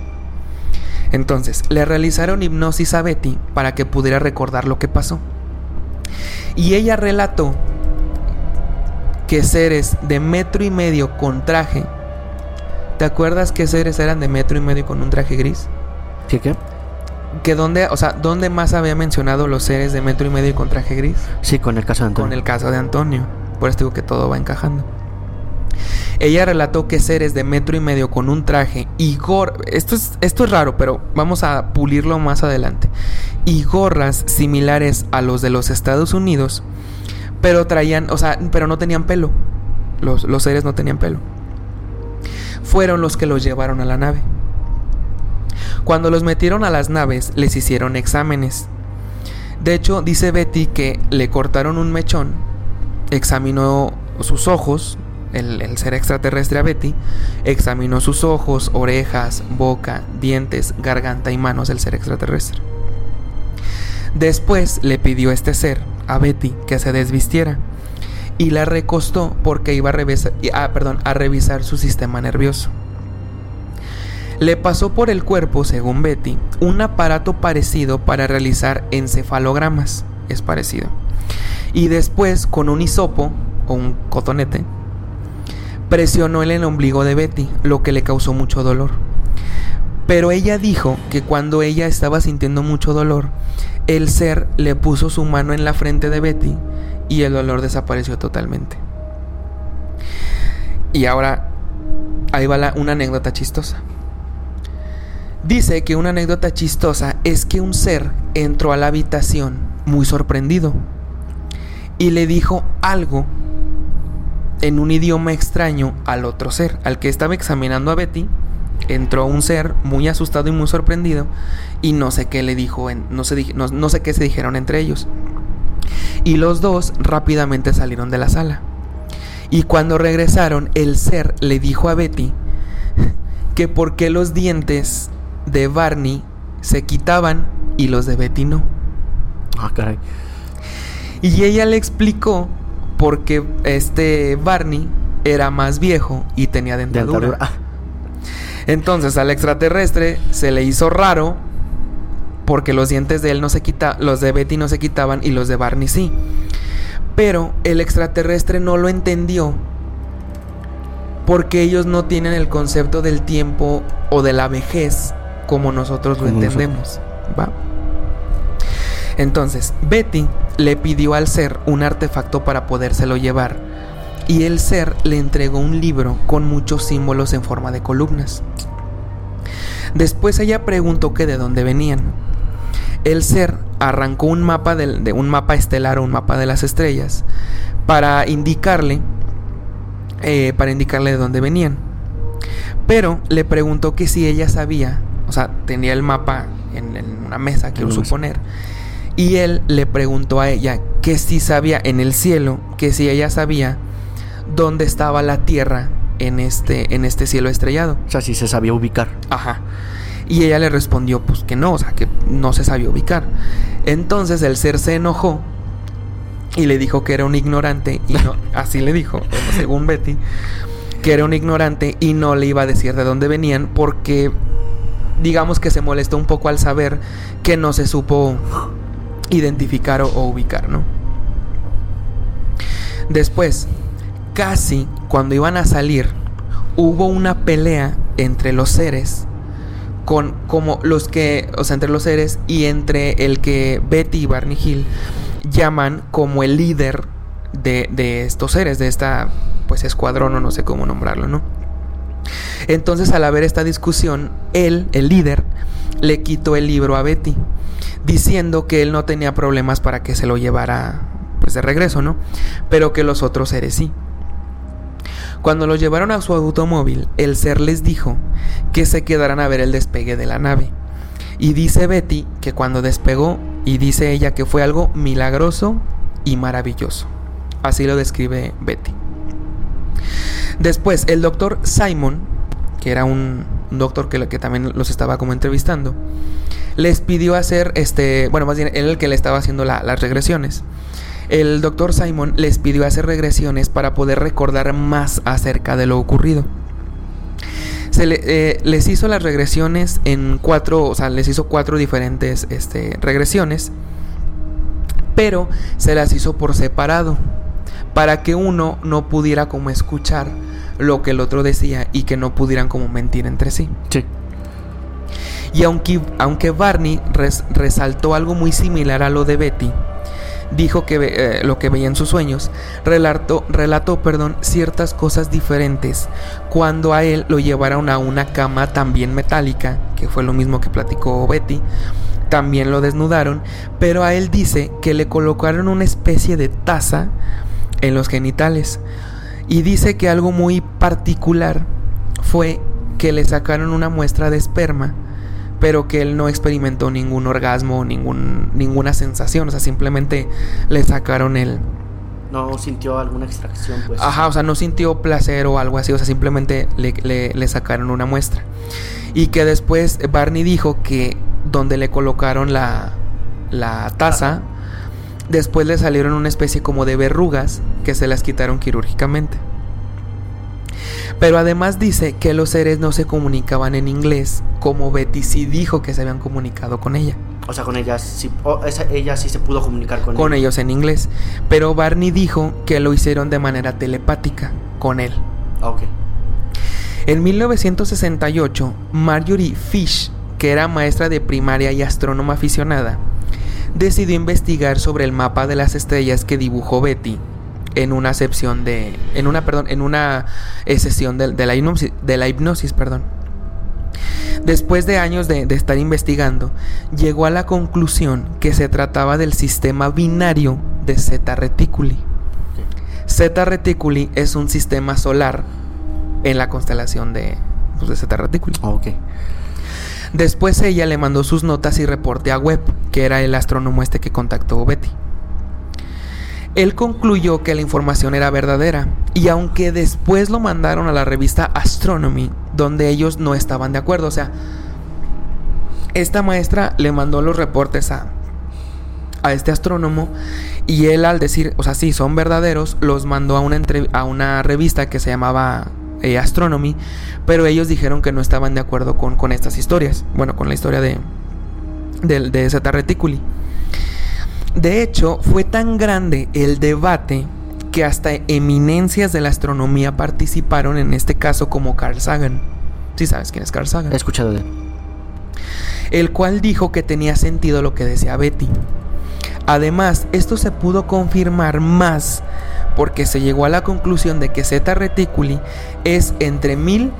Entonces, le realizaron hipnosis a Betty para que pudiera recordar lo que pasó. Y ella relató que seres de metro y medio con traje ¿Te acuerdas qué seres eran de metro y medio con un traje gris? ¿Qué qué? Que dónde, o sea, ¿dónde más había mencionado los seres de metro y medio y con traje gris? Sí, con el caso de Antonio. Con el caso de Antonio. Por eso digo que todo va encajando. Ella relató que seres de metro y medio con un traje y gorras. Esto es, esto es raro, pero vamos a pulirlo más adelante. Y gorras similares a los de los Estados Unidos, pero traían, o sea, pero no tenían pelo. Los, los seres no tenían pelo fueron los que los llevaron a la nave. Cuando los metieron a las naves les hicieron exámenes. De hecho, dice Betty que le cortaron un mechón, examinó sus ojos, el, ser extraterrestre a Betty, examinó sus ojos, orejas, boca, dientes, garganta y manos del ser extraterrestre. Después le pidió este ser, a Betty, que se desvistiera y la recostó porque iba a revisar, ah, a revisar su sistema nervioso. Le pasó por el cuerpo, según Betty, un aparato parecido para realizar encefalogramas. Es parecido. Y después, con un hisopo o un cotonete, presionó en el ombligo de Betty, lo que le causó mucho dolor. Pero ella dijo que cuando ella estaba sintiendo mucho dolor, el ser le puso su mano en la frente de Betty y el dolor desapareció totalmente. Y ahora, ahí va una anécdota chistosa. Dice que una anécdota chistosa es que un ser entró a la habitación muy sorprendido y le dijo algo en un idioma extraño al otro ser, al que estaba examinando a Betty. Entró un ser muy asustado y muy sorprendido y no sé qué le dijo, no, sé, qué se dijeron entre ellos. Y los dos rápidamente salieron de la sala. Y cuando regresaron, el ser le dijo a Betty que por qué los dientes de Barney se quitaban y los de Betty no. Ah, caray. Y ella le explicó por qué este Barney era más viejo y tenía dentadura. Entonces al extraterrestre se le hizo raro porque los dientes de él no se quitaban, los de Betty no se quitaban y los de Barney sí. Pero el extraterrestre no lo entendió porque ellos no tienen el concepto del tiempo o de la vejez como nosotros lo entendemos, ¿va? Entonces, Betty le pidió al ser un artefacto para podérselo llevar y el ser le entregó un libro con muchos símbolos en forma de columnas. Después ella preguntó que de dónde venían. El ser arrancó un mapa de, un mapa estelar o un mapa de las estrellas para indicarle eh, para indicarle de dónde venían. Pero le preguntó que si ella sabía, o sea, tenía el mapa en, en una mesa, quiero suponer, y él le preguntó a ella que si sabía en el cielo, que si ella sabía dónde estaba la Tierra en este, en este cielo estrellado. O sea, si se sabía ubicar. Ajá. Y ella le respondió pues que no, o sea, que no se sabía ubicar. Entonces el ser se enojó y le dijo que era un ignorante y no, así le dijo, según Betty, que era un ignorante y no le iba a decir de dónde venían porque digamos que se molestó un poco al saber que no se supo identificar o, ubicar, ¿no? Después, casi cuando iban a salir, hubo una pelea entre los seres con como los que, o sea, entre los seres y entre el que Betty y Barney Hill llaman como el líder de, de estos seres, de esta pues escuadrón o no sé cómo nombrarlo, ¿no? Entonces al haber esta discusión, él, el líder, le quitó el libro a Betty, diciendo que él no tenía problemas para que se lo llevara pues de regreso, ¿no? Pero que los otros seres sí. Cuando lo llevaron a su automóvil, el ser les dijo que se quedaran a ver el despegue de la nave. Y dice Betty que cuando despegó, y dice ella que fue algo milagroso y maravilloso. Así lo describe Betty. Después, el doctor Simon, que era un, doctor que, que, también los estaba como entrevistando, les pidió hacer, este, bueno, más bien él el que le estaba haciendo las regresiones el doctor Simon les pidió hacer regresiones para poder recordar más acerca de lo ocurrido. Se eh, les hizo las regresiones en cuatro, o sea, les hizo cuatro diferentes este, regresiones, pero se las hizo por separado, para que uno no pudiera como escuchar lo que el otro decía y que no pudieran como mentir entre sí. Sí. Y aunque, aunque Barney resaltó algo muy similar a lo de Betty, dijo que eh, lo que veía en sus sueños, relató, relató perdón, ciertas cosas diferentes cuando a él lo llevaron a una cama también metálica, que fue lo mismo que platicó Betty. También lo desnudaron, pero a él dice que le colocaron una especie de taza en los genitales. Y dice que algo muy particular fue que le sacaron una muestra de esperma pero que él no experimentó ningún orgasmo, ningún, ninguna sensación, o sea, simplemente le sacaron el... No sintió alguna extracción, pues. Ajá, o sea, no sintió placer o algo así, o sea, simplemente le, sacaron una muestra. Y que después Barney dijo que donde le colocaron la, la taza, después le salieron una especie como de verrugas que se las quitaron quirúrgicamente. Pero además dice que los seres no se comunicaban en inglés, como Betty sí dijo que se habían comunicado con ella. O sea, con ella sí, ella sí se pudo comunicar con, con ellos en inglés. Pero Barney dijo que lo hicieron de manera telepática con él. Ah, ok. En 1968, Marjorie Fish, que era maestra de primaria y astrónoma aficionada, decidió investigar sobre el mapa de las estrellas que dibujó Betty en una sección de en una perdón en una eh, sesión de, la hipnosis, de la hipnosis perdón Después de años de, estar investigando, llegó a la conclusión que se trataba del sistema binario de Zeta Reticuli. Zeta Reticuli es un sistema solar en la constelación de, pues, de Zeta Reticuli. Ah, Después ella le mandó sus notas y reporte a Webb, que era el astrónomo este que contactó Betty. Él concluyó que la información era verdadera y aunque después lo mandaron a la revista Astronomy, donde ellos no estaban de acuerdo, o sea, esta maestra le mandó los reportes a, a este astrónomo y él al decir, o sea, sí, son verdaderos, los mandó a una, a una revista que se llamaba eh, Astronomy, pero ellos dijeron que no estaban de acuerdo con, con estas historias, bueno, con la historia de, de, de Zeta Reticuli. De hecho, fue tan grande el debate que hasta eminencias de la astronomía participaron en este caso como Carl Sagan. Si sabes quién es Carl Sagan. He escuchado de él. El cual dijo que tenía sentido lo que decía Betty. Además, esto se pudo confirmar más porque se llegó a la conclusión de que Zeta Reticuli es entre mil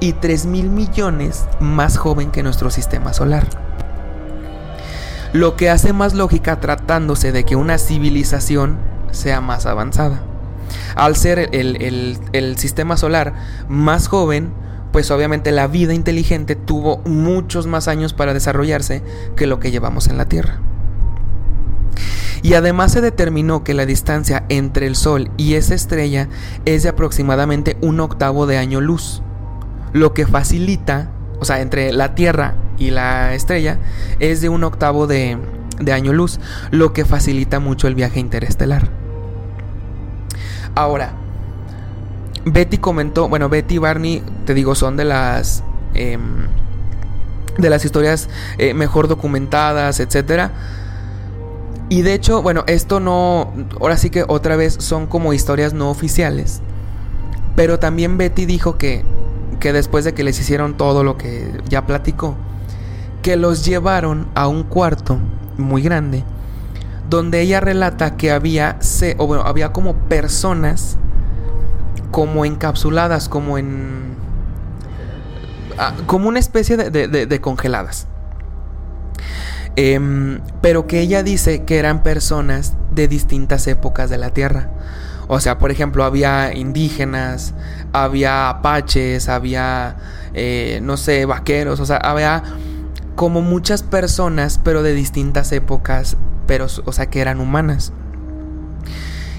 y tres mil millones más joven que nuestro sistema solar. Lo que hace más lógica tratándose de que una civilización sea más avanzada. Al ser el, el sistema solar más joven, pues obviamente la vida inteligente tuvo muchos más años para desarrollarse que lo que llevamos en la Tierra. Y además se determinó que la distancia entre el Sol y esa estrella es de aproximadamente un octavo de año luz, lo que facilita, o sea, entre la Tierra y la estrella es de un octavo de, de año luz, lo que facilita mucho el viaje interestelar. Ahora, Betty comentó, bueno, Betty y Barney, te digo, son de las... Em, de las historias eh, mejor documentadas, etcétera y de hecho, bueno, esto no, ahora sí que otra vez son como historias no oficiales. Pero también Betty dijo que, que después de que les hicieron todo lo que ya platicó, que los llevaron a un cuarto muy grande, donde ella relata que había, o bueno, había como personas como encapsuladas, como en... Ah, como una especie de congeladas. Em, pero que ella dice que eran personas de distintas épocas de la Tierra. O sea, por ejemplo, había indígenas, había apaches, había, eh, no sé, vaqueros, o sea, había como muchas personas, pero de distintas épocas, pero, o sea, que eran humanas.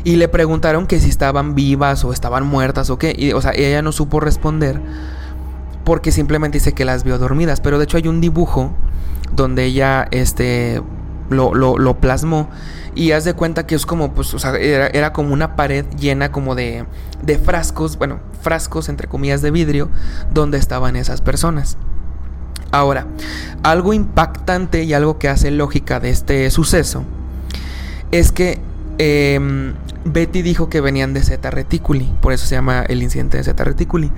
Y le preguntaron que si estaban vivas o estaban muertas o qué. Y, o sea, ella no supo responder porque simplemente dice que las vio dormidas. Pero de hecho hay un dibujo donde ella este, lo, lo, plasmó. Y haz de cuenta que es como, pues, sea, era, como una pared llena como de, de frascos, bueno, frascos entre comillas de vidrio, donde estaban esas personas. Ahora, algo impactante y algo que hace lógica de este suceso es que em, Betty dijo que venían de Zeta Reticuli, por eso se llama el incidente de Zeta Reticuli.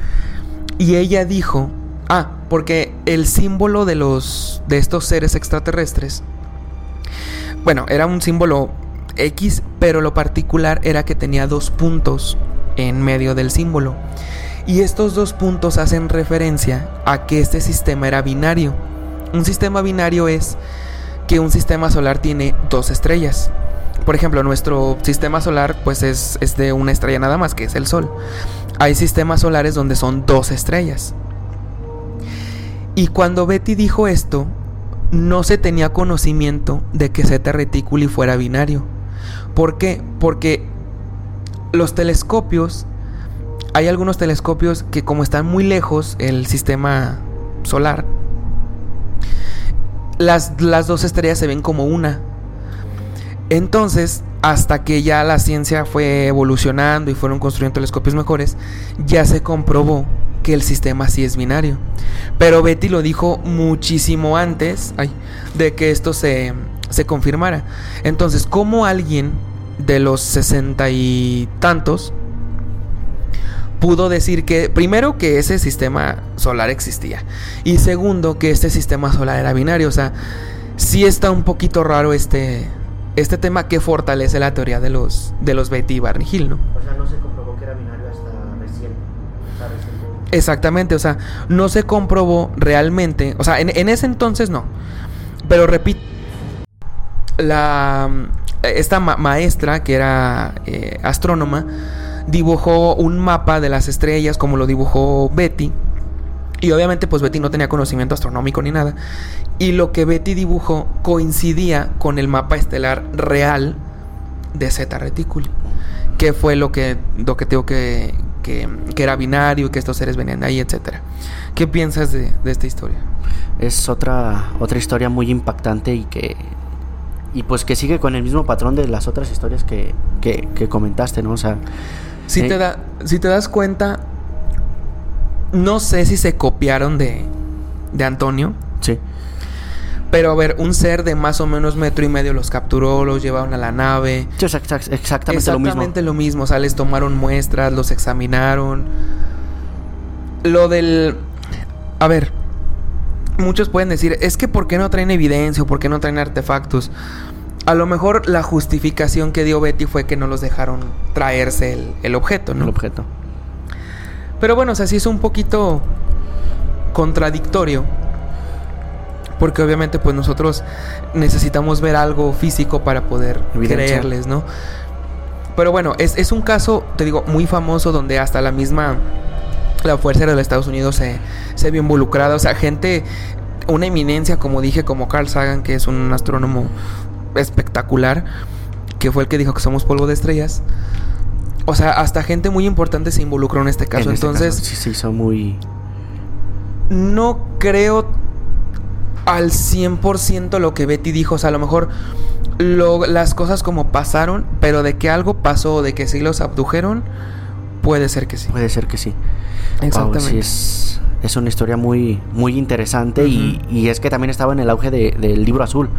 Y ella dijo Ah, porque el símbolo de los de estos seres extraterrestres bueno, era un símbolo X, pero lo particular era que tenía dos puntos en medio del símbolo. Y estos dos puntos hacen referencia a que este sistema era binario. Un sistema binario es que un sistema solar tiene dos estrellas. Por ejemplo, nuestro sistema solar pues es, es de una estrella nada más, que es el Sol. Hay sistemas solares donde son dos estrellas. Y cuando Betty dijo esto, no se tenía conocimiento de que Zeta Reticuli fuera binario. ¿Por qué? Porque los telescopios, hay algunos telescopios que como están muy lejos el sistema solar, las, las dos estrellas se ven como una. Entonces, hasta que ya la ciencia fue evolucionando y fueron construyendo telescopios mejores, ya se comprobó que el sistema sí es binario. Pero Betty lo dijo muchísimo antes de que esto se, se confirmara. Entonces, ¿cómo alguien de los sesenta y tantos pudo decir que, primero, que ese sistema solar existía, y segundo, que este sistema solar era binario? O sea, sí está un poquito raro este, este tema que fortalece la teoría de los, de los Betty y Barney Hill, ¿no? O sea, no que era binario hasta recién. Exactamente, o sea, no se comprobó realmente, o sea, en, ese entonces no. Pero repito, la, esta maestra que era eh, astrónoma dibujó un mapa de las estrellas como lo dibujó Betty. Y obviamente pues Betty no tenía conocimiento astronómico ni nada. Y lo que Betty dibujó coincidía con el mapa estelar real de Zeta Reticuli. Que fue lo que, lo que tengo que, que, era binario, que estos seres venían de ahí, etcétera. ¿Qué piensas de, esta historia? Es otra, otra historia muy impactante y que y pues que sigue con el mismo patrón de las otras historias que, que, comentaste, ¿no? O sea, si, te eh, da, si te das cuenta, no sé si se copiaron de, de Antonio. Sí. Pero a ver, un ser de más o menos metro y medio los capturó, los llevaron a la nave. exactamente, exactamente lo mismo. Exactamente lo mismo. O sea, les tomaron muestras, los examinaron. Lo del. A ver. Muchos pueden decir, es que ¿por qué no traen evidencia o por qué no traen artefactos? A lo mejor la justificación que dio Betty fue que no los dejaron traerse el, el objeto, ¿no? El objeto. Pero bueno, o sea, sí es un poquito contradictorio. Porque obviamente pues nosotros necesitamos ver algo físico para poder Evidencia. creerles, ¿no? Pero bueno, es, es un caso, te digo, muy famoso donde hasta la misma la Fuerza de los Estados Unidos se, se vio involucrada. O sea, gente, una eminencia, como dije, como Carl Sagan, que es un astrónomo espectacular, que fue el que dijo que somos polvo de estrellas. O sea, hasta gente muy importante se involucró en este caso. En este Entonces, caso, sí, sí, son muy. no creo al 100% lo que Betty dijo. O sea, a lo mejor lo- las cosas como pasaron, pero de que algo pasó o de que sí los abdujeron, puede ser que sí. Puede ser que sí. Wow, Exactamente. sí, es, es una historia muy, muy interesante y, y es que también estaba en el auge de- del libro azul.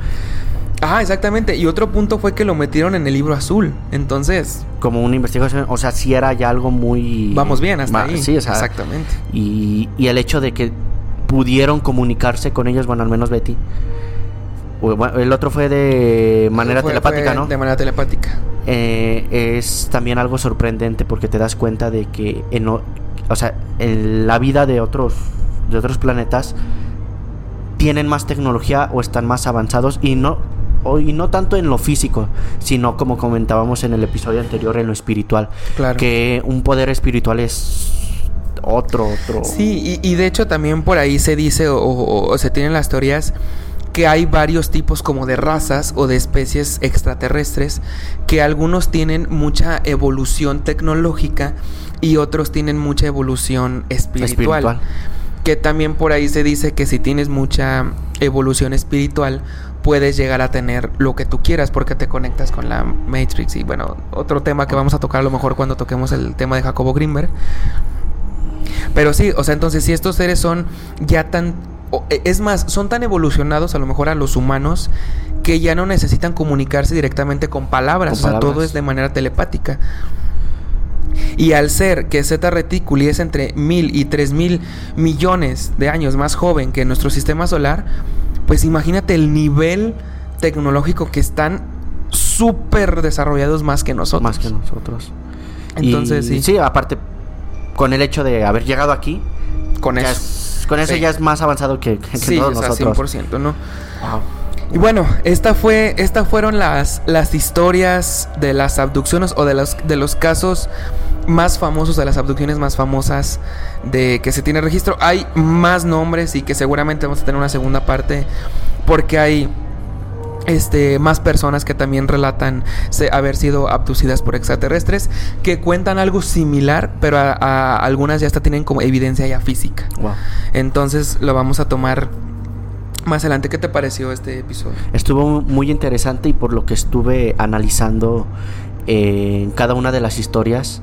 Ah, exactamente. Y otro punto fue que lo metieron en el libro azul. Entonces, Como una investigación, o sea, sí era ya algo muy. vamos bien hasta ahí. Sí, o sea, exactamente. Y, y el hecho de que pudieron comunicarse con ellos, bueno, al menos Betty. bueno, el otro fue de manera Fue- telepática, fue ¿no? De manera telepática. Eh, es también algo sorprendente porque te das cuenta de que en, o o sea, en la vida de otros de otros planetas tienen más tecnología o están más avanzados y no o- y no tanto en lo físico, sino como comentábamos en el episodio anterior en lo espiritual, Claro. que un poder espiritual es otro otro Sí, y, y de hecho también por ahí se dice o, o- o se tienen las teorías que hay varios tipos como de razas o de especies extraterrestres que algunos tienen mucha evolución tecnológica y otros tienen mucha evolución espiritual. espiritual. Que también por ahí se dice que si tienes mucha evolución espiritual puedes llegar a tener lo que tú quieras porque te conectas con la Matrix y bueno, otro tema que vamos a tocar a lo mejor cuando toquemos el tema de Jacobo Grimberg. Pero sí, o sea, entonces si estos seres son ya tan... e- Es más, son tan evolucionados a lo mejor a los humanos que ya no necesitan comunicarse directamente con palabras. Con o sea, todo es de manera telepática. Y al ser que Zeta Reticuli es entre mil y tres mil millones de años más joven que nuestro sistema solar, pues imagínate el nivel tecnológico que están súper desarrollados más que nosotros. más que nosotros. Entonces, Y sí. Sí, aparte con el hecho de haber llegado aquí, Con eso. es- con eso Sí. ya es más avanzado que, que Sí, todos o sea, nosotros. 100%, ¿no? Wow. Y bueno, esta fue, estas fueron las, las historias de las abducciones o de los, de los casos más famosos, de las abducciones más famosas de que se tiene registro. Hay más nombres y que seguramente vamos a tener una segunda parte porque hay este, más personas que también relatan se- haber sido abducidas por extraterrestres que cuentan algo similar, pero a, a algunas ya hasta tienen como evidencia ya física. Wow. Entonces lo vamos a tomar más adelante. ¿Qué te pareció este episodio? Estuvo muy interesante y por lo que estuve analizando eh, en cada una de las historias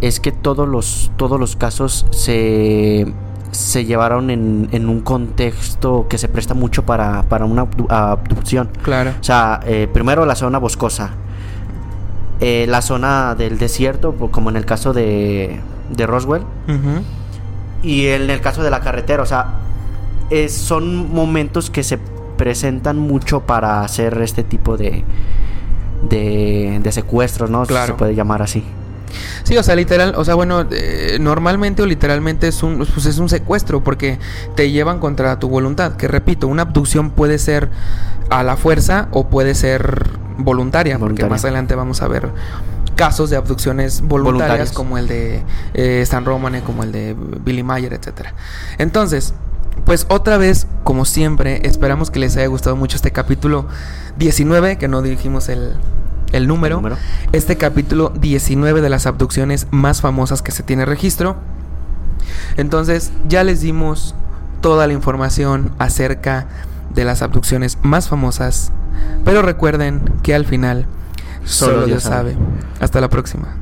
es que todos los todos los casos se se llevaron en, en un contexto que se presta mucho para, para una abdu- abducción. Claro. O sea, eh, primero la zona boscosa. Eh, la zona del desierto, como en el caso de, de Roswell. Y en el caso de la carretera, o sea, es- son momentos que se presentan mucho para hacer este tipo de, de, de secuestros, ¿no? Claro. Se puede llamar así. Sí, o sea, literal, o sea, bueno, eh, normalmente o literalmente es un, pues es un secuestro porque te llevan contra tu voluntad. Que repito, una abducción puede ser a la fuerza o puede ser voluntaria, porque más adelante vamos a ver casos de abducciones voluntarias, Voluntarias. como el de eh, Stan Romane, como el de Billy Mayer, etcétera. Entonces, pues otra vez, como siempre, esperamos que les haya gustado mucho este capítulo 19, que no dijimos el, el número. El número. Este capítulo 19 de las abducciones más famosas que se tiene registro. Entonces, ya les dimos toda la información acerca de las abducciones más famosas. Pero recuerden que al final solo, Solo Dios sabe. Hasta la próxima.